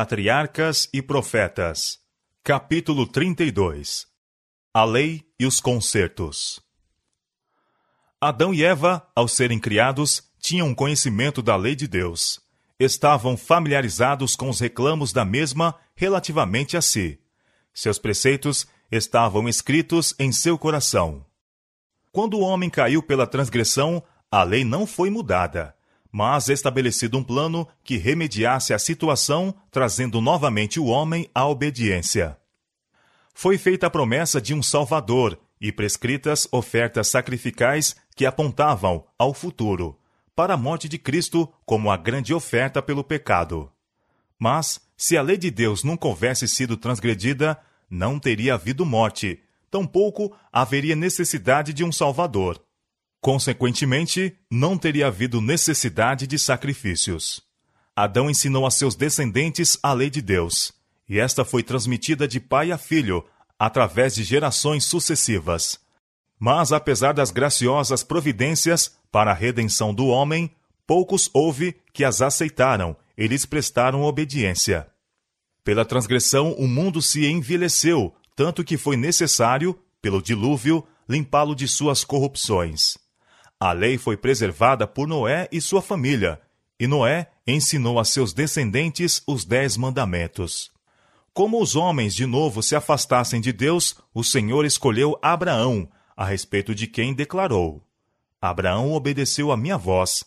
Patriarcas e Profetas, capítulo 32 A Lei e os Concertos. Adão e Eva, ao serem criados, tinham conhecimento da lei de Deus. Estavam familiarizados com os reclamos da mesma relativamente a si. Seus preceitos estavam escritos em seu coração. Quando o homem caiu pela transgressão, a lei não foi mudada, mas estabelecido um plano que remediasse a situação, trazendo novamente o homem à obediência. Foi feita a promessa de um Salvador e prescritas ofertas sacrificais que apontavam ao futuro, para a morte de Cristo como a grande oferta pelo pecado. Mas, se a lei de Deus nunca houvesse sido transgredida, não teria havido morte, tampouco haveria necessidade de um Salvador. Consequentemente, não teria havido necessidade de sacrifícios. Adão ensinou a seus descendentes a lei de Deus, e esta foi transmitida de pai a filho, através de gerações sucessivas. Mas, apesar das graciosas providências para a redenção do homem, poucos houve que as aceitaram e lhes prestaram obediência. Pela transgressão, o mundo se envelheceu, tanto que foi necessário, pelo dilúvio, limpá-lo de suas corrupções. A lei foi preservada por Noé e sua família, e Noé ensinou a seus descendentes os dez mandamentos. Como os homens de novo se afastassem de Deus, o Senhor escolheu Abraão, a respeito de quem declarou: Abraão obedeceu a minha voz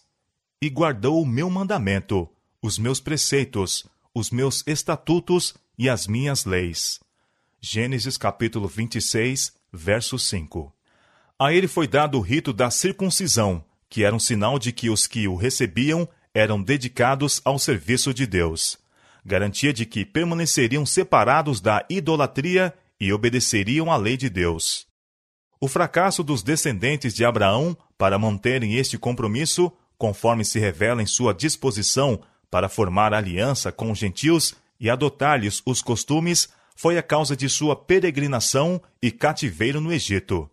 e guardou o meu mandamento, os meus preceitos, os meus estatutos e as minhas leis. Gênesis capítulo 26, verso 5. A ele foi dado o rito da circuncisão, que era um sinal de que os que o recebiam eram dedicados ao serviço de Deus. Garantia de que permaneceriam separados da idolatria e obedeceriam à lei de Deus. O fracasso dos descendentes de Abraão para manterem este compromisso, conforme se revela em sua disposição para formar aliança com os gentios e adotar-lhes os costumes, foi a causa de sua peregrinação e cativeiro no Egito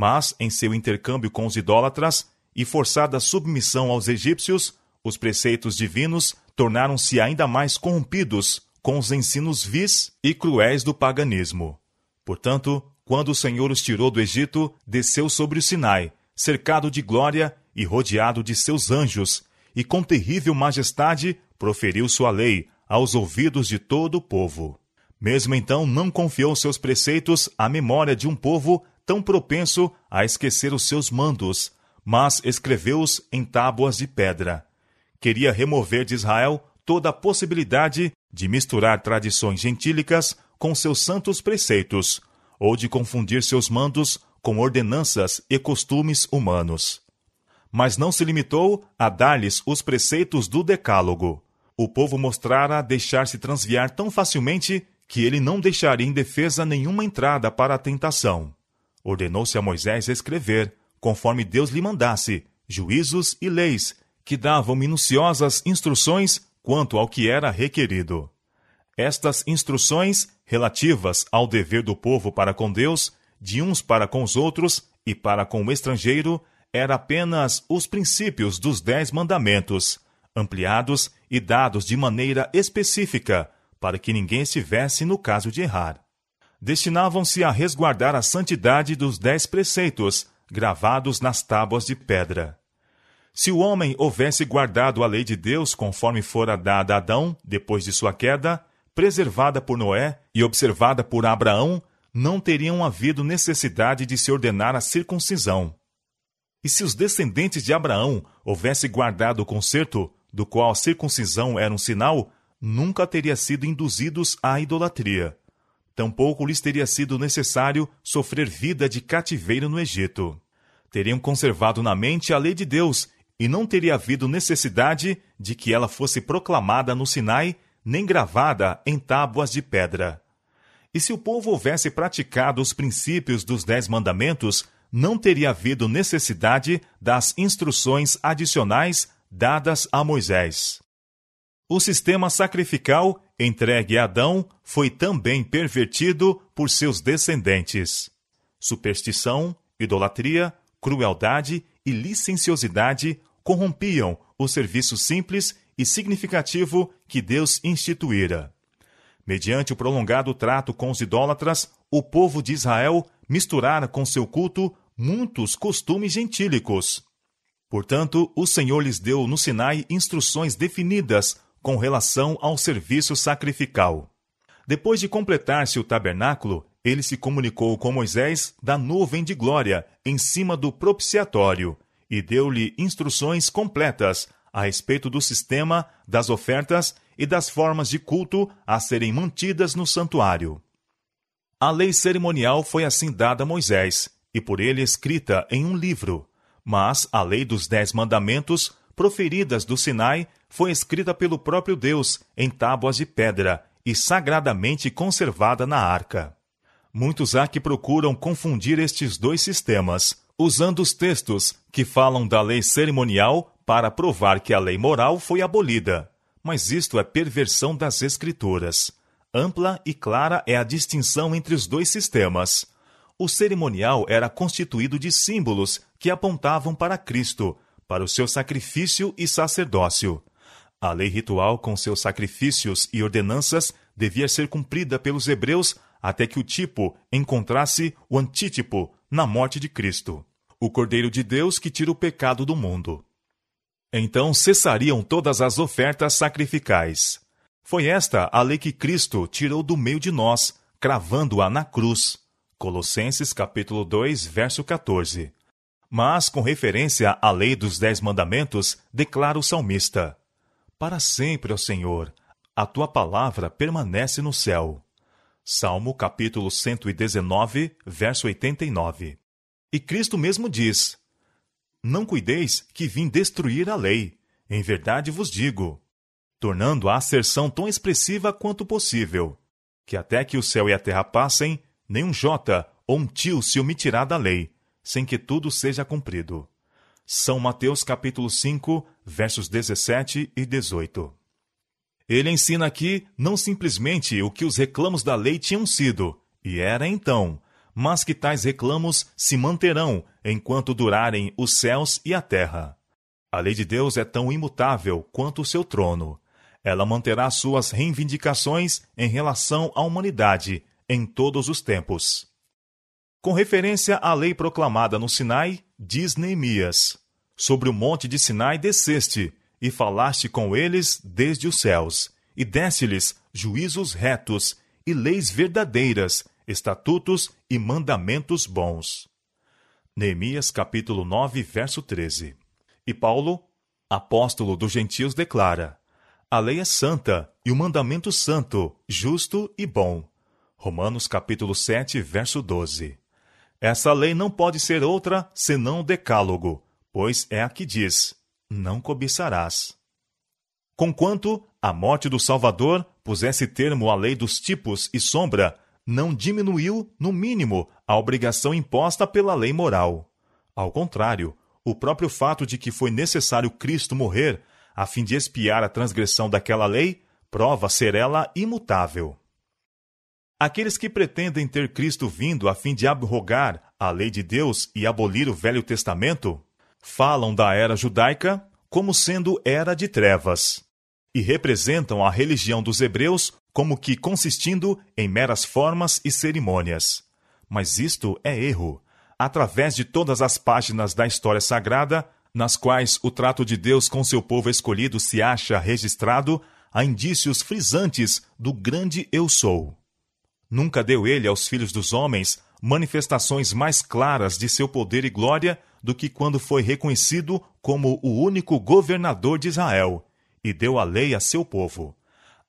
mas, em seu intercâmbio com os idólatras e forçada submissão aos egípcios, os preceitos divinos tornaram-se ainda mais corrompidos com os ensinos vis e cruéis do paganismo. Portanto, quando o Senhor os tirou do Egito, desceu sobre o Sinai, cercado de glória e rodeado de seus anjos, e com terrível majestade proferiu sua lei aos ouvidos de todo o povo. Mesmo então, não confiou seus preceitos à memória de um povo tão propenso a esquecer os seus mandos, mas escreveu-os em tábuas de pedra. Queria remover de Israel toda a possibilidade de misturar tradições gentílicas com seus santos preceitos, ou de confundir seus mandos com ordenanças e costumes humanos. Mas não se limitou a dar-lhes os preceitos do Decálogo. O povo mostrara deixar-se transviar tão facilmente que ele não deixaria em defesa nenhuma entrada para a tentação. Ordenou-se a Moisés escrever, conforme Deus lhe mandasse, juízos e leis, que davam minuciosas instruções quanto ao que era requerido. Estas instruções, relativas ao dever do povo para com Deus, de uns para com os outros e para com o estrangeiro, eram apenas os princípios dos Dez Mandamentos, ampliados e dados de maneira específica, para que ninguém estivesse no caso de errar destinavam-se a resguardar a santidade dos dez preceitos gravados nas tábuas de pedra. Se o homem houvesse guardado a lei de Deus conforme fora dada a Adão depois de sua queda, preservada por Noé e observada por Abraão, não teriam havido necessidade de se ordenar a circuncisão. E se os descendentes de Abraão houvessem guardado o concerto, do qual a circuncisão era um sinal, nunca teria sido induzidos à idolatria tampouco lhes teria sido necessário sofrer vida de cativeiro no Egito. Teriam conservado na mente a lei de Deus e não teria havido necessidade de que ela fosse proclamada no Sinai nem gravada em tábuas de pedra. E se o povo houvesse praticado os princípios dos Dez Mandamentos, não teria havido necessidade das instruções adicionais dadas a Moisés. O sistema sacrificial entregue a Adão foi também pervertido por seus descendentes. Superstição, idolatria, crueldade e licenciosidade corrompiam o serviço simples e significativo que Deus instituíra. Mediante o prolongado trato com os idólatras, o povo de Israel misturara com seu culto muitos costumes gentílicos. Portanto, o Senhor lhes deu no Sinai instruções definidas com relação ao serviço sacrificial. Depois de completar-se o tabernáculo, ele se comunicou com Moisés da nuvem de glória em cima do propiciatório e deu-lhe instruções completas a respeito do sistema, das ofertas e das formas de culto a serem mantidas no santuário. A lei cerimonial foi assim dada a Moisés, e por ele escrita em um livro, mas a lei dos Dez Mandamentos, proferidas do Sinai, foi escrita pelo próprio Deus em tábuas de pedra e sagradamente conservada na arca. Muitos há que procuram confundir estes dois sistemas, usando os textos que falam da lei cerimonial para provar que a lei moral foi abolida. Mas isto é perversão das Escrituras. Ampla e clara é a distinção entre os dois sistemas. O cerimonial era constituído de símbolos que apontavam para Cristo, para o seu sacrifício e sacerdócio. A lei ritual, com seus sacrifícios e ordenanças, devia ser cumprida pelos hebreus até que o tipo encontrasse o antítipo na morte de Cristo, o Cordeiro de Deus que tira o pecado do mundo. Então cessariam todas as ofertas sacrificais. Foi esta a lei que Cristo tirou do meio de nós, cravando-a na cruz. Colossenses capítulo 2, verso 14. Mas, com referência à lei dos dez mandamentos, declara o salmista: Para sempre, ó Senhor, a tua palavra permanece no céu. Salmo capítulo 119, verso 89. E Cristo mesmo diz: Não cuideis que vim destruir a lei. Em verdade vos digo, tornando a asserção tão expressiva quanto possível, que até que o céu e a terra passem, nenhum jota ou um tio se omitirá da lei, sem que tudo seja cumprido. São Mateus capítulo 5, versos 17 e 18. Ele ensina aqui não simplesmente o que os reclamos da lei tinham sido, e era então, mas que tais reclamos se manterão enquanto durarem os céus e a terra. A lei de Deus é tão imutável quanto o seu trono. Ela manterá suas reivindicações em relação à humanidade em todos os tempos. Com referência à lei proclamada no Sinai, diz Neemias: Sobre o monte de Sinai desceste, e falaste com eles desde os céus, e deste-lhes juízos retos, e leis verdadeiras, estatutos e mandamentos bons. Neemias capítulo 9, verso 13. E Paulo, apóstolo dos gentios, declara: A lei é santa, e o mandamento santo, justo e bom. Romanos capítulo 7, verso 12. Essa lei não pode ser outra senão o decálogo, pois é a que diz: Não cobiçarás. Conquanto a morte do Salvador pusesse termo à lei dos tipos e sombra, não diminuiu, no mínimo, a obrigação imposta pela lei moral. Ao contrário, o próprio fato de que foi necessário Cristo morrer a fim de expiar a transgressão daquela lei prova ser ela imutável. Aqueles que pretendem ter Cristo vindo a fim de abrogar a lei de Deus e abolir o Velho Testamento, falam da era judaica como sendo era de trevas, e representam a religião dos hebreus como que consistindo em meras formas e cerimônias. Mas isto é erro. Através de todas as páginas da história sagrada, nas quais o trato de Deus com seu povo escolhido se acha registrado, há indícios frisantes do grande Eu Sou. Nunca deu ele aos filhos dos homens manifestações mais claras de seu poder e glória do que quando foi reconhecido como o único governador de Israel e deu a lei a seu povo.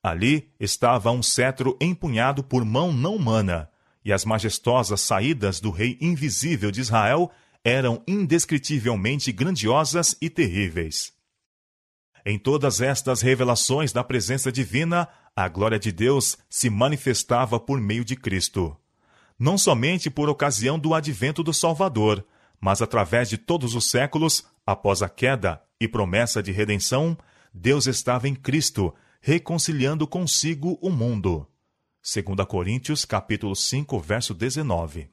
Ali estava um cetro empunhado por mão não humana, e as majestosas saídas do Rei invisível de Israel eram indescritivelmente grandiosas e terríveis. Em todas estas revelações da presença divina, a glória de Deus se manifestava por meio de Cristo. Não somente por ocasião do advento do Salvador, mas através de todos os séculos, após a queda e promessa de redenção, Deus estava em Cristo, reconciliando consigo o mundo. 2 Coríntios capítulo 5, verso 19.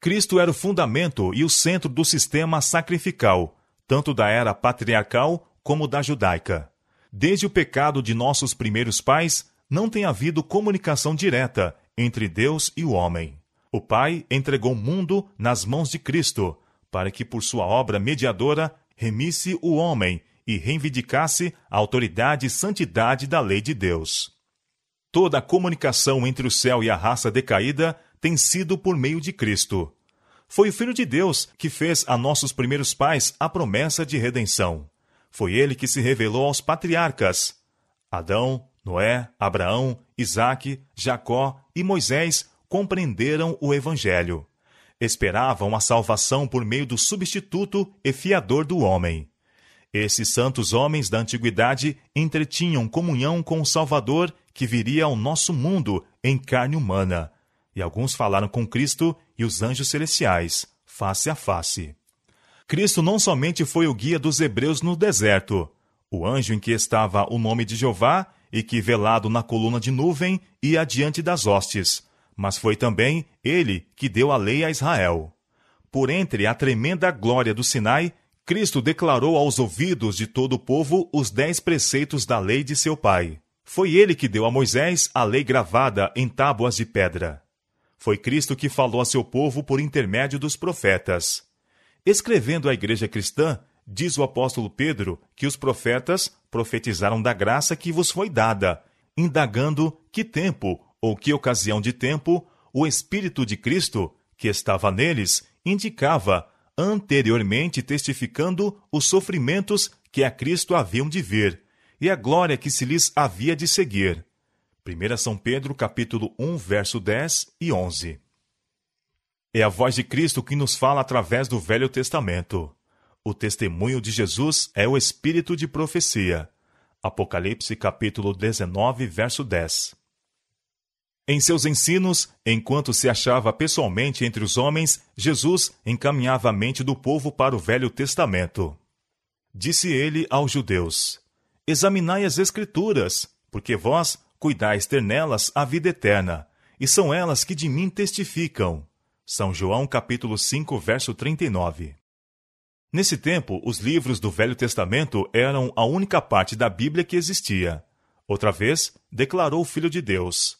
Cristo era o fundamento e o centro do sistema sacrificial, tanto da era patriarcal como da judaica. Desde o pecado de nossos primeiros pais, não tem havido comunicação direta entre Deus e o homem. O Pai entregou o mundo nas mãos de Cristo, para que por sua obra mediadora remisse o homem e reivindicasse a autoridade e santidade da lei de Deus. Toda a comunicação entre o céu e a raça decaída tem sido por meio de Cristo. Foi o Filho de Deus que fez a nossos primeiros pais a promessa de redenção. Foi ele que se revelou aos patriarcas. Adão, Noé, Abraão, Isaque, Jacó e Moisés compreenderam o Evangelho. Esperavam a salvação por meio do substituto e fiador do homem. Esses santos homens da antiguidade entretinham comunhão com o Salvador que viria ao nosso mundo em carne humana. E alguns falaram com Cristo e os anjos celestiais, face a face. Cristo não somente foi o guia dos hebreus no deserto, o anjo em que estava o nome de Jeová e que, velado na coluna de nuvem, ia adiante das hostes, mas foi também ele que deu a lei a Israel. Por entre a tremenda glória do Sinai, Cristo declarou aos ouvidos de todo o povo os dez preceitos da lei de seu pai. Foi ele que deu a Moisés a lei gravada em tábuas de pedra. Foi Cristo que falou a seu povo por intermédio dos profetas. Escrevendo à igreja cristã, diz o apóstolo Pedro que os profetas profetizaram da graça que vos foi dada, indagando que tempo ou que ocasião de tempo o Espírito de Cristo, que estava neles, indicava, anteriormente testificando os sofrimentos que a Cristo haviam de vir e a glória que se lhes havia de seguir. 1 São Pedro, capítulo 1, verso 10 e 11. É a voz de Cristo que nos fala através do Velho Testamento. O testemunho de Jesus é o espírito de profecia. Apocalipse capítulo 19, verso 10. Em seus ensinos, enquanto se achava pessoalmente entre os homens, Jesus encaminhava a mente do povo para o Velho Testamento. Disse ele aos judeus: Examinai as Escrituras, porque vós cuidais ter nelas a vida eterna, e são elas que de mim testificam. São João capítulo 5, verso 39. Nesse tempo, os livros do Velho Testamento eram a única parte da Bíblia que existia. Outra vez, declarou o Filho de Deus: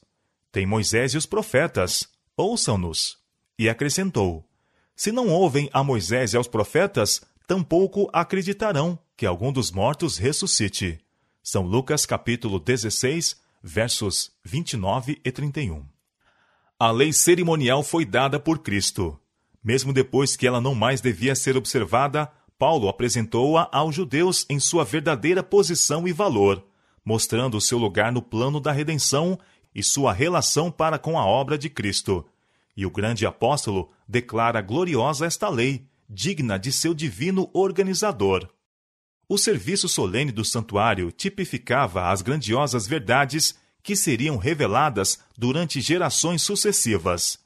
Tem Moisés e os profetas, ouçam-nos. E acrescentou: Se não ouvem a Moisés e aos profetas, tampouco acreditarão que algum dos mortos ressuscite. São Lucas capítulo 16, versos 29 e 31. A lei cerimonial foi dada por Cristo. Mesmo depois que ela não mais devia ser observada, Paulo apresentou-a aos judeus em sua verdadeira posição e valor, mostrando seu lugar no plano da redenção e sua relação para com a obra de Cristo. E o grande apóstolo declara gloriosa esta lei, digna de seu divino organizador. O serviço solene do santuário tipificava as grandiosas verdades que seriam reveladas durante gerações sucessivas.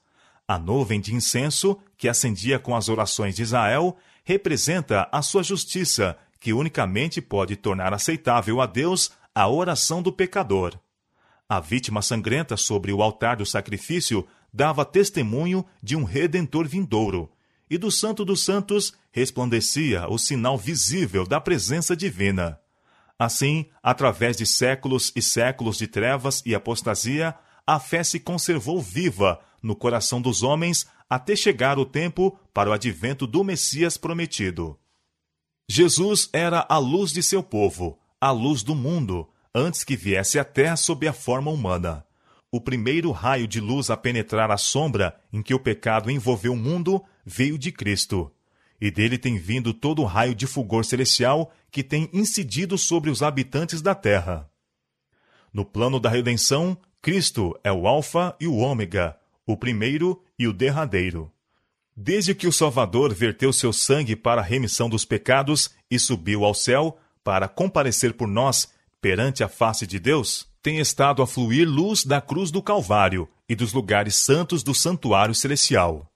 A nuvem de incenso, que acendia com as orações de Israel, representa a sua justiça, que unicamente pode tornar aceitável a Deus a oração do pecador. A vítima sangrenta sobre o altar do sacrifício dava testemunho de um redentor vindouro, e do Santo dos Santos resplandecia o sinal visível da presença divina. Assim, através de séculos e séculos de trevas e apostasia, a fé se conservou viva no coração dos homens até chegar o tempo para o advento do Messias prometido. Jesus era a luz de seu povo, a luz do mundo, antes que viesse à terra sob a forma humana. O primeiro raio de luz a penetrar a sombra em que o pecado envolveu o mundo veio de Cristo, e dele tem vindo todo o raio de fulgor celestial que tem incidido sobre os habitantes da terra. No plano da redenção, Cristo é o Alfa e o Ômega, o primeiro e o derradeiro. Desde que o Salvador verteu seu sangue para a remissão dos pecados e subiu ao céu para comparecer por nós perante a face de Deus, tem estado a fluir luz da cruz do Calvário e dos lugares santos do santuário celestial.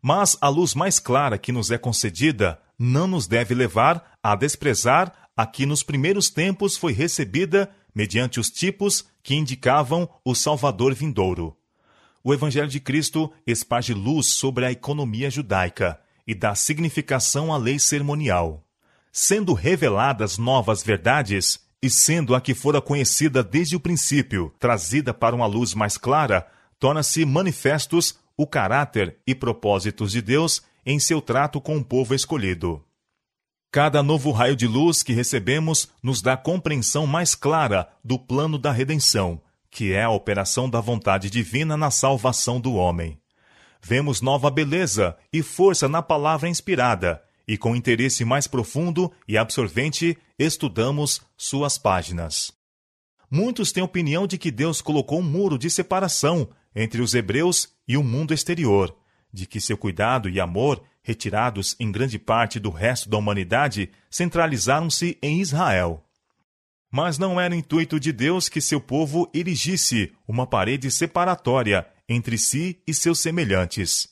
Mas a luz mais clara que nos é concedida não nos deve levar a desprezar a que nos primeiros tempos foi recebida mediante os tipos que indicavam o Salvador vindouro. O Evangelho de Cristo esparge luz sobre a economia judaica e dá significação à lei cerimonial. Sendo reveladas novas verdades, e sendo a que fora conhecida desde o princípio, trazida para uma luz mais clara, torna-se manifestos o caráter e propósitos de Deus em seu trato com o povo escolhido. Cada novo raio de luz que recebemos nos dá compreensão mais clara do plano da redenção, que é a operação da vontade divina na salvação do homem. Vemos nova beleza e força na palavra inspirada, e com interesse mais profundo e absorvente estudamos suas páginas. Muitos têm opinião de que Deus colocou um muro de separação entre os hebreus e o mundo exterior, de que seu cuidado e amor, retirados em grande parte do resto da humanidade, centralizaram-se em Israel. Mas não era intuito de Deus que seu povo erigisse uma parede separatória entre si e seus semelhantes.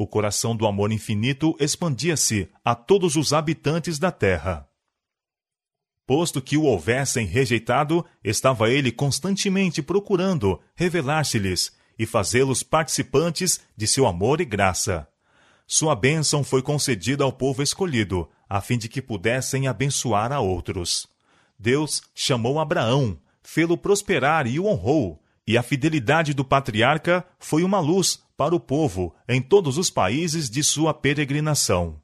O coração do amor infinito expandia-se a todos os habitantes da terra. Posto que o houvessem rejeitado, estava ele constantemente procurando revelar-se-lhes e fazê-los participantes de seu amor e graça. Sua bênção foi concedida ao povo escolhido, a fim de que pudessem abençoar a outros. Deus chamou Abraão, fê-lo prosperar e o honrou, e a fidelidade do patriarca foi uma luz para o povo em todos os países de sua peregrinação.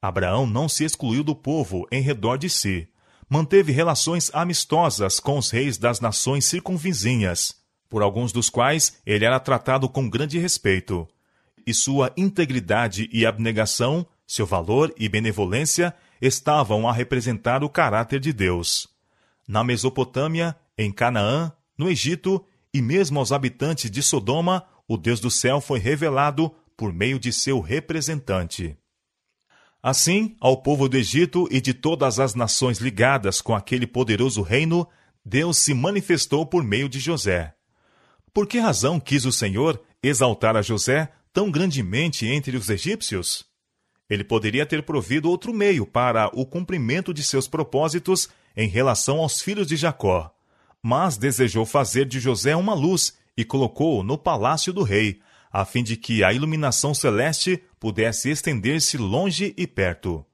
Abraão não se excluiu do povo em redor de si, manteve relações amistosas com os reis das nações circunvizinhas, por alguns dos quais ele era tratado com grande respeito. E sua integridade e abnegação, seu valor e benevolência estavam a representar o caráter de Deus. Na Mesopotâmia, em Canaã, no Egito e mesmo aos habitantes de Sodoma, o Deus do céu foi revelado por meio de seu representante. Assim, ao povo do Egito e de todas as nações ligadas com aquele poderoso reino, Deus se manifestou por meio de José. Por que razão quis o Senhor exaltar a José tão grandemente entre os egípcios? Ele poderia ter provido outro meio para o cumprimento de seus propósitos em relação aos filhos de Jacó, mas desejou fazer de José uma luz e colocou-o no palácio do rei, a fim de que a iluminação celeste pudesse estender-se longe e perto.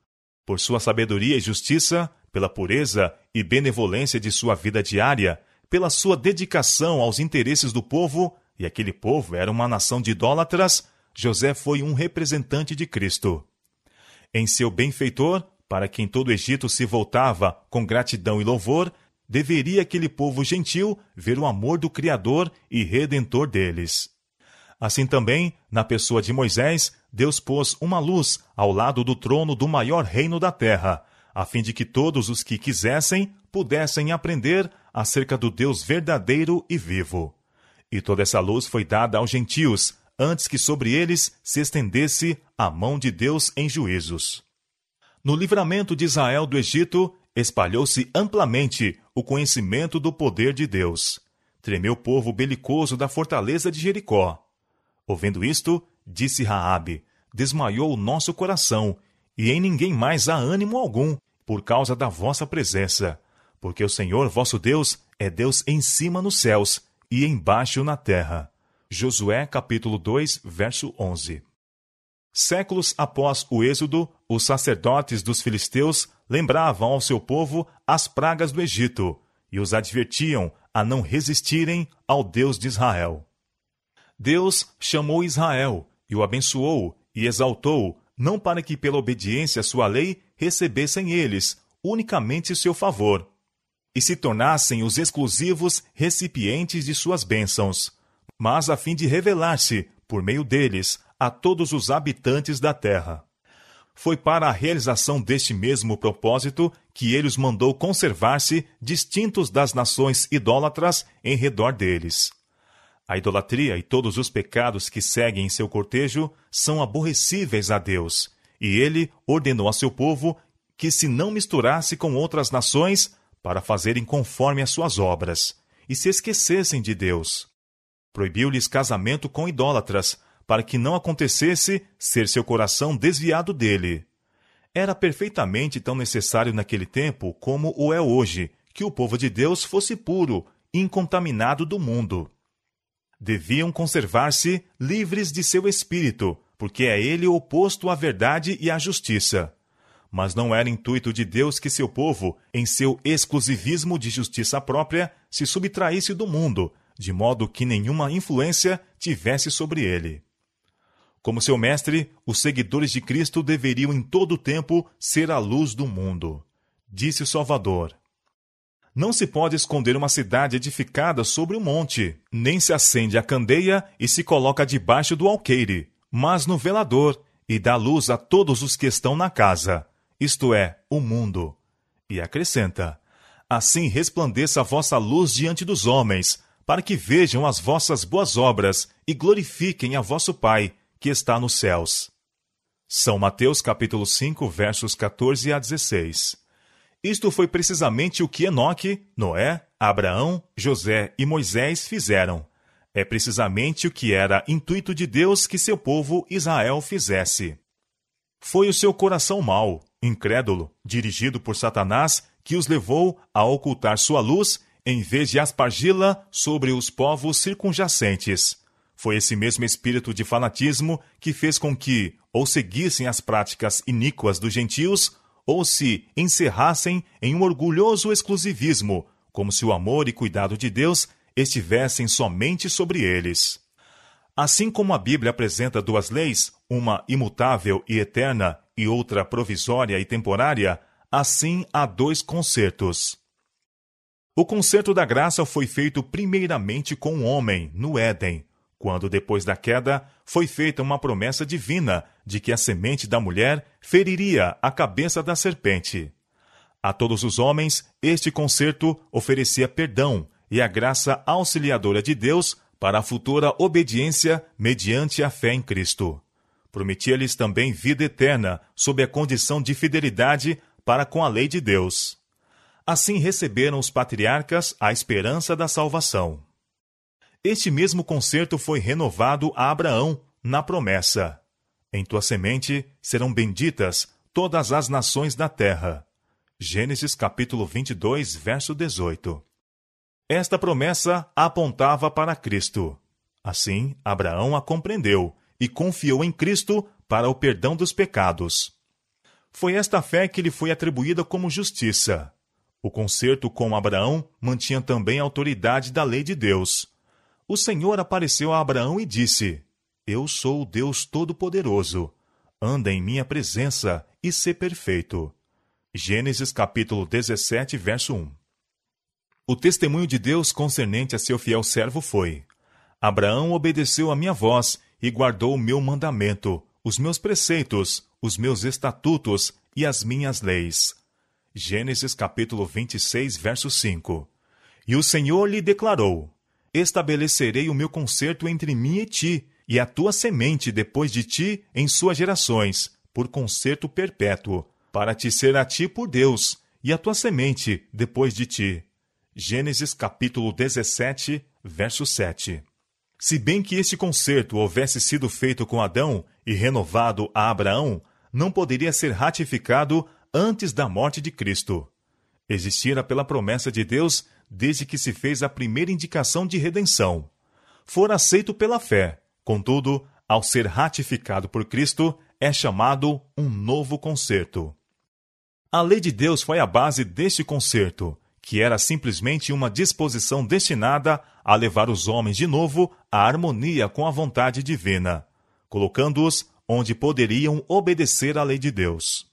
Por sua sabedoria e justiça, pela pureza e benevolência de sua vida diária, pela sua dedicação aos interesses do povo, e aquele povo era uma nação de idólatras, José foi um representante de Cristo. Em seu benfeitor, para quem todo o Egito se voltava com gratidão e louvor, deveria aquele povo gentil ver o amor do Criador e Redentor deles. Assim também, na pessoa de Moisés, Deus pôs uma luz ao lado do trono do maior reino da terra, a fim de que todos os que quisessem pudessem aprender acerca do Deus verdadeiro e vivo. E toda essa luz foi dada aos gentios, antes que sobre eles se estendesse a mão de Deus em juízos. No livramento de Israel do Egito, espalhou-se amplamente o conhecimento do poder de Deus. Tremeu o povo belicoso da fortaleza de Jericó. Ouvindo isto, disse Raabe: Desmaiou o nosso coração, e em ninguém mais há ânimo algum, por causa da vossa presença. Porque o Senhor vosso Deus é Deus em cima nos céus e embaixo na terra. Josué capítulo 2, verso 11. Séculos após o êxodo, os sacerdotes dos filisteus lembravam ao seu povo as pragas do Egito e os advertiam a não resistirem ao Deus de Israel. Deus chamou Israel e o abençoou e exaltou, não para que, pela obediência à sua lei, recebessem eles unicamente seu favor, e se tornassem os exclusivos recipientes de suas bênçãos, mas a fim de revelar-se, por meio deles, a todos os habitantes da terra. Foi para a realização deste mesmo propósito que ele os mandou conservar-se distintos das nações idólatras em redor deles. A idolatria e todos os pecados que seguem em seu cortejo são aborrecíveis a Deus, e ele ordenou a seu povo que se não misturasse com outras nações para fazerem conforme as suas obras, e se esquecessem de Deus. Proibiu-lhes casamento com idólatras, para que não acontecesse ser seu coração desviado dele. Era perfeitamente tão necessário naquele tempo como o é hoje que o povo de Deus fosse puro, incontaminado do mundo deviam conservar-se livres de seu espírito, porque é ele oposto à verdade e à justiça. mas não era intuito de Deus que seu povo, em seu exclusivismo de justiça própria, se subtraísse do mundo, de modo que nenhuma influência tivesse sobre ele. Como seu mestre, os seguidores de Cristo deveriam em todo o tempo ser a luz do mundo. Disse o Salvador: Não se pode esconder uma cidade edificada sobre um monte, nem se acende a candeia e se coloca debaixo do alqueire, mas no velador, e dá luz a todos os que estão na casa, isto é, o mundo. E acrescenta: Assim resplandeça a vossa luz diante dos homens, para que vejam as vossas boas obras e glorifiquem a vosso Pai, que está nos céus. São Mateus capítulo 5, versos 14 a 16. Isto foi precisamente o que Enoque, Noé, Abraão, José e Moisés fizeram. É precisamente o que era intuito de Deus que seu povo Israel fizesse. Foi o seu coração mau, incrédulo, dirigido por Satanás, que os levou a ocultar sua luz em vez de aspargi-la sobre os povos circunjacentes. Foi esse mesmo espírito de fanatismo que fez com que ou seguissem as práticas iníquas dos gentios ou se encerrassem em um orgulhoso exclusivismo, como se o amor e cuidado de Deus estivessem somente sobre eles. Assim como a Bíblia apresenta duas leis, uma imutável e eterna e outra provisória e temporária, assim há dois concertos. O concerto da graça foi feito primeiramente com o homem, no Éden, quando, depois da queda, foi feita uma promessa divina de que a semente da mulher feriria a cabeça da serpente. A todos os homens, este concerto oferecia perdão e a graça auxiliadora de Deus para a futura obediência mediante a fé em Cristo. Prometia-lhes também vida eterna, sob a condição de fidelidade para com a lei de Deus. Assim receberam os patriarcas a esperança da salvação. Este mesmo concerto foi renovado a Abraão na promessa: Em tua semente serão benditas todas as nações da terra. Gênesis capítulo 22, verso 18. Esta promessa apontava para Cristo. Assim, Abraão a compreendeu e confiou em Cristo para o perdão dos pecados. Foi esta fé que lhe foi atribuída como justiça. O concerto com Abraão mantinha também a autoridade da lei de Deus. O Senhor apareceu a Abraão e disse: Eu sou o Deus Todo-Poderoso. Anda em minha presença e sê perfeito. Gênesis capítulo 17, verso 1. O testemunho de Deus concernente a seu fiel servo foi: Abraão obedeceu a minha voz e guardou o meu mandamento, os meus preceitos, os meus estatutos e as minhas leis. Gênesis capítulo 26, verso 5. E o Senhor lhe declarou: Estabelecerei o meu concerto entre mim e ti, e a tua semente depois de ti em suas gerações, por concerto perpétuo, para te ser a ti por Deus, e a tua semente depois de ti. Gênesis capítulo 17, verso 7. Se bem que este concerto houvesse sido feito com Adão e renovado a Abraão, não poderia ser ratificado antes da morte de Cristo. Existira pela promessa de Deus desde que se fez a primeira indicação de redenção. Fora aceito pela fé, contudo, ao ser ratificado por Cristo, é chamado um novo concerto. A lei de Deus foi a base deste concerto, que era simplesmente uma disposição destinada a levar os homens de novo à harmonia com a vontade divina, colocando-os onde poderiam obedecer à lei de Deus.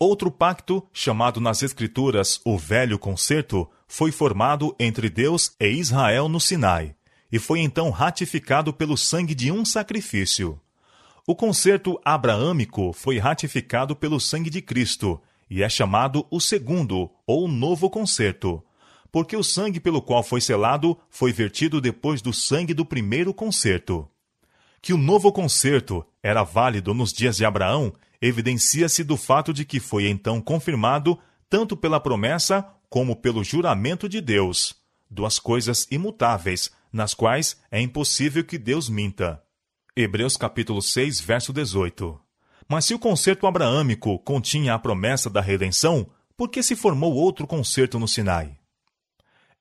Outro pacto, chamado nas Escrituras o Velho Concerto, foi formado entre Deus e Israel no Sinai, e foi então ratificado pelo sangue de um sacrifício. O concerto abraâmico foi ratificado pelo sangue de Cristo e é chamado o segundo ou novo concerto, porque o sangue pelo qual foi selado foi vertido depois do sangue do primeiro concerto. Que o novo concerto era válido nos dias de Abraão evidencia-se do fato de que foi então confirmado tanto pela promessa como pelo juramento de Deus, duas coisas imutáveis, nas quais é impossível que Deus minta. Hebreus capítulo 6, verso 18. Mas se o concerto abraâmico continha a promessa da redenção, por que se formou outro concerto no Sinai?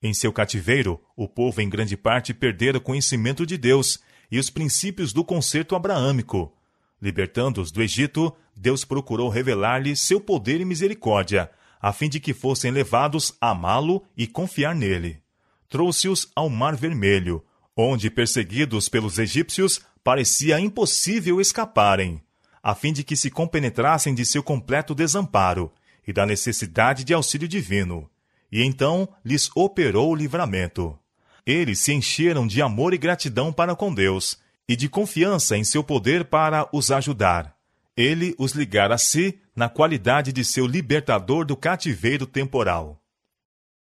Em seu cativeiro, o povo em grande parte perdera o conhecimento de Deus e os princípios do concerto abraâmico, Libertando-os do Egito, Deus procurou revelar-lhes seu poder e misericórdia, a fim de que fossem levados a amá-lo e confiar nele. Trouxe-os ao Mar Vermelho, onde, perseguidos pelos egípcios, parecia impossível escaparem, a fim de que se compenetrassem de seu completo desamparo e da necessidade de auxílio divino. E então lhes operou o livramento. Eles se encheram de amor e gratidão para com Deus, e de confiança em seu poder para os ajudar. Ele os ligara a si na qualidade de seu libertador do cativeiro temporal.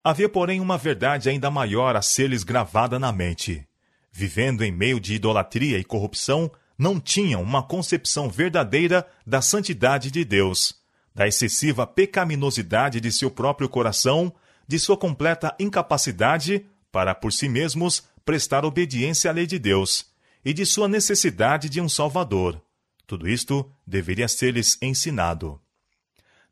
Havia, porém, uma verdade ainda maior a ser-lhes gravada na mente. Vivendo em meio de idolatria e corrupção, não tinham uma concepção verdadeira da santidade de Deus, da excessiva pecaminosidade de seu próprio coração, de sua completa incapacidade para por si mesmos prestar obediência à lei de Deus e de sua necessidade de um Salvador. Tudo isto deveria ser-lhes ensinado.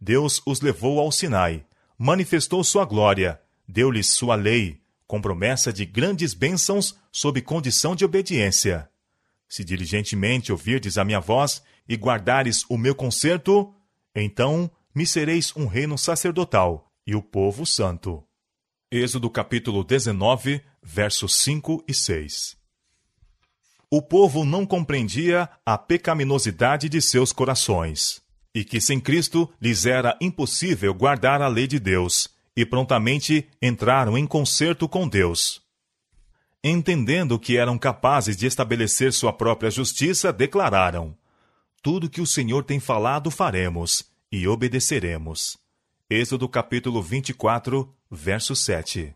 Deus os levou ao Sinai, manifestou sua glória, deu-lhes sua lei, com promessa de grandes bênçãos sob condição de obediência. Se diligentemente ouvirdes a minha voz e guardares o meu conserto, então me sereis um reino sacerdotal e o povo santo. Êxodo capítulo 19, versos 5 e 6 o povo não compreendia a pecaminosidade de seus corações, e que sem Cristo lhes era impossível guardar a lei de Deus, e prontamente entraram em concerto com Deus. Entendendo que eram capazes de estabelecer sua própria justiça, declararam: Tudo que o Senhor tem falado faremos, e obedeceremos. Êxodo capítulo 24, verso 7.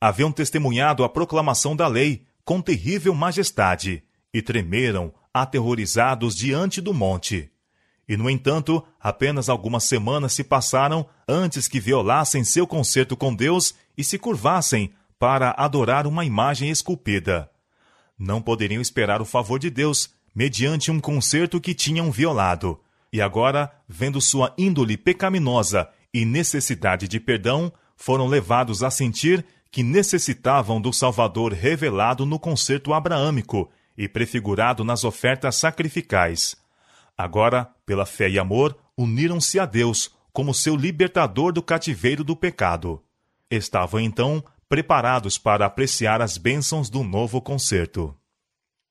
Haviam testemunhado a proclamação da lei, com terrível majestade e tremeram, aterrorizados diante do monte. E, no entanto, apenas algumas semanas se passaram antes que violassem seu concerto com Deus e se curvassem para adorar uma imagem esculpida. Não poderiam esperar o favor de Deus mediante um concerto que tinham violado. E agora, vendo sua índole pecaminosa e necessidade de perdão, foram levados a sentir que necessitavam do Salvador revelado no concerto abraâmico e prefigurado nas ofertas sacrificais. Agora, pela fé e amor, uniram-se a Deus como seu libertador do cativeiro do pecado. Estavam então preparados para apreciar as bênçãos do novo concerto.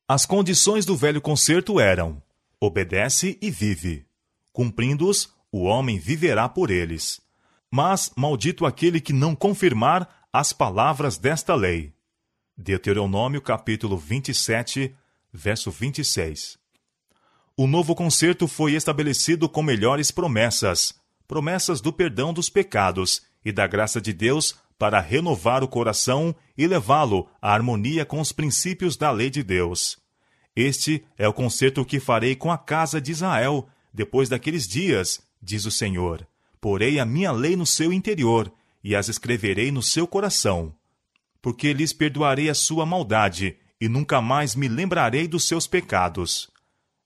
As condições do velho concerto eram: obedece e vive. Cumprindo-os, o homem viverá por eles. Mas maldito aquele que não confirmar as palavras desta lei. Deuteronômio capítulo 27, verso 26. O novo concerto foi estabelecido com melhores promessas, promessas do perdão dos pecados e da graça de Deus para renovar o coração e levá-lo à harmonia com os princípios da lei de Deus. Este é o concerto que farei com a casa de Israel depois daqueles dias, diz o Senhor. Porei a minha lei no seu interior e as escreverei no seu coração. Porque lhes perdoarei a sua maldade, e nunca mais me lembrarei dos seus pecados.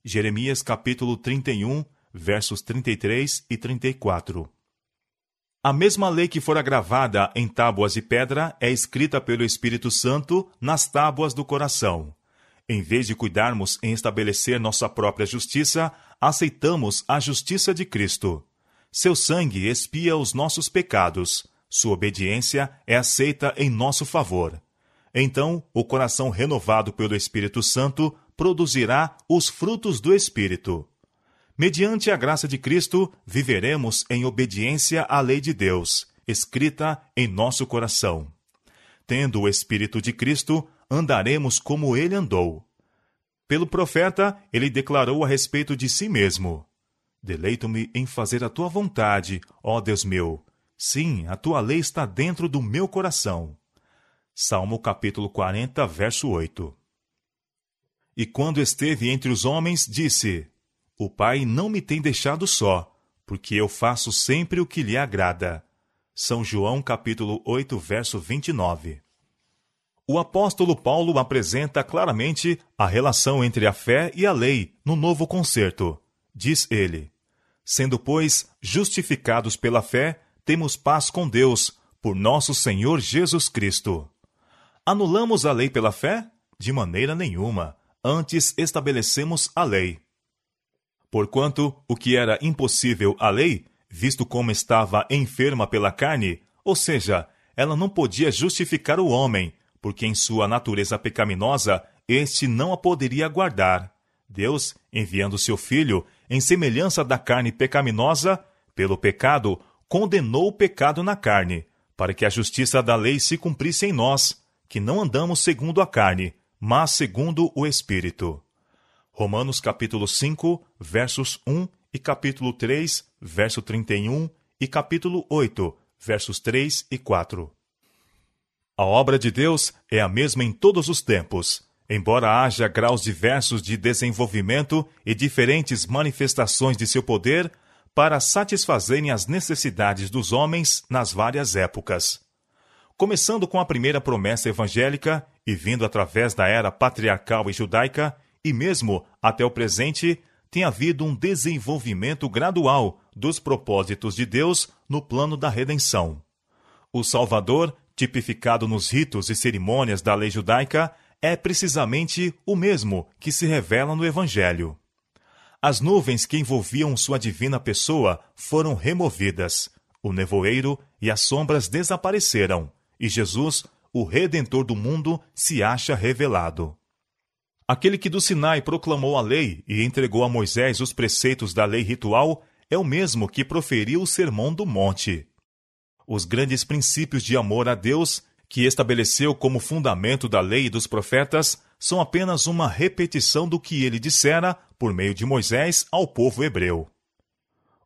Jeremias capítulo 31, versos 33 e 34. A mesma lei que fora gravada em tábuas de pedra é escrita pelo Espírito Santo nas tábuas do coração. Em vez de cuidarmos em estabelecer nossa própria justiça, aceitamos a justiça de Cristo. Seu sangue expia os nossos pecados, sua obediência é aceita em nosso favor. Então, o coração renovado pelo Espírito Santo produzirá os frutos do Espírito. Mediante a graça de Cristo, viveremos em obediência à lei de Deus, escrita em nosso coração. Tendo o Espírito de Cristo, andaremos como ele andou. Pelo profeta, ele declarou a respeito de si mesmo: Deleito-me em fazer a tua vontade, ó Deus meu Sim, a tua lei está dentro do meu coração. Salmo capítulo 40, verso 8. E quando esteve entre os homens, disse: O Pai não me tem deixado só, porque eu faço sempre o que lhe agrada. São João capítulo 8, verso 29. O apóstolo Paulo apresenta claramente a relação entre a fé e a lei no novo concerto. Diz ele: Sendo, pois, justificados pela fé, temos paz com Deus, por nosso Senhor Jesus Cristo. Anulamos a lei pela fé? De maneira nenhuma. Antes estabelecemos a lei. Porquanto o que era impossível à lei, visto como estava enferma pela carne, ou seja, ela não podia justificar o homem, porque em sua natureza pecaminosa este não a poderia guardar. Deus, enviando seu Filho, em semelhança da carne pecaminosa, pelo pecado, condenou o pecado na carne, para que a justiça da lei se cumprisse em nós, que não andamos segundo a carne, mas segundo o Espírito. Romanos capítulo 5, versos 1 e capítulo 3, verso 31 e capítulo 8, versos 3 e 4. A obra de Deus é a mesma em todos os tempos, embora haja graus diversos de desenvolvimento e diferentes manifestações de seu poder para satisfazerem as necessidades dos homens nas várias épocas. Começando com a primeira promessa evangélica e vindo através da era patriarcal e judaica, e mesmo até o presente, tem havido um desenvolvimento gradual dos propósitos de Deus no plano da redenção. O Salvador, tipificado nos ritos e cerimônias da lei judaica, é precisamente o mesmo que se revela no Evangelho. As nuvens que envolviam sua divina pessoa foram removidas, o nevoeiro e as sombras desapareceram, e Jesus, o Redentor do mundo, se acha revelado. Aquele que do Sinai proclamou a lei e entregou a Moisés os preceitos da lei ritual é o mesmo que proferiu o Sermão do Monte. Os grandes princípios de amor a Deus, que estabeleceu como fundamento da lei e dos profetas, são apenas uma repetição do que ele dissera por meio de Moisés ao povo hebreu.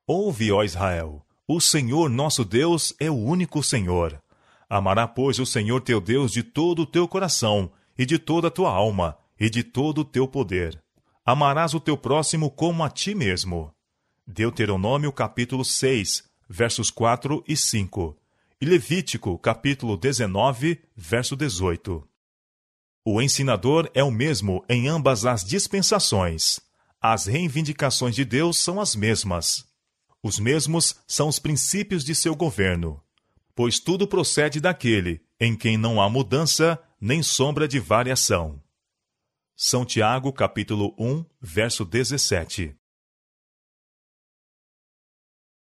Ouve, ó Israel, o Senhor nosso Deus é o único Senhor. Amará, pois, o Senhor teu Deus de todo o teu coração, e de toda a tua alma, e de todo o teu poder. Amarás o teu próximo como a ti mesmo. Deuteronômio capítulo 6, versos 4 e 5. E Levítico capítulo 19, verso 18. O ensinador é o mesmo em ambas as dispensações. As reivindicações de Deus são as mesmas. Os mesmos são os princípios de seu governo. Pois tudo procede daquele em quem não há mudança nem sombra de variação. São Tiago, capítulo 1, verso 17.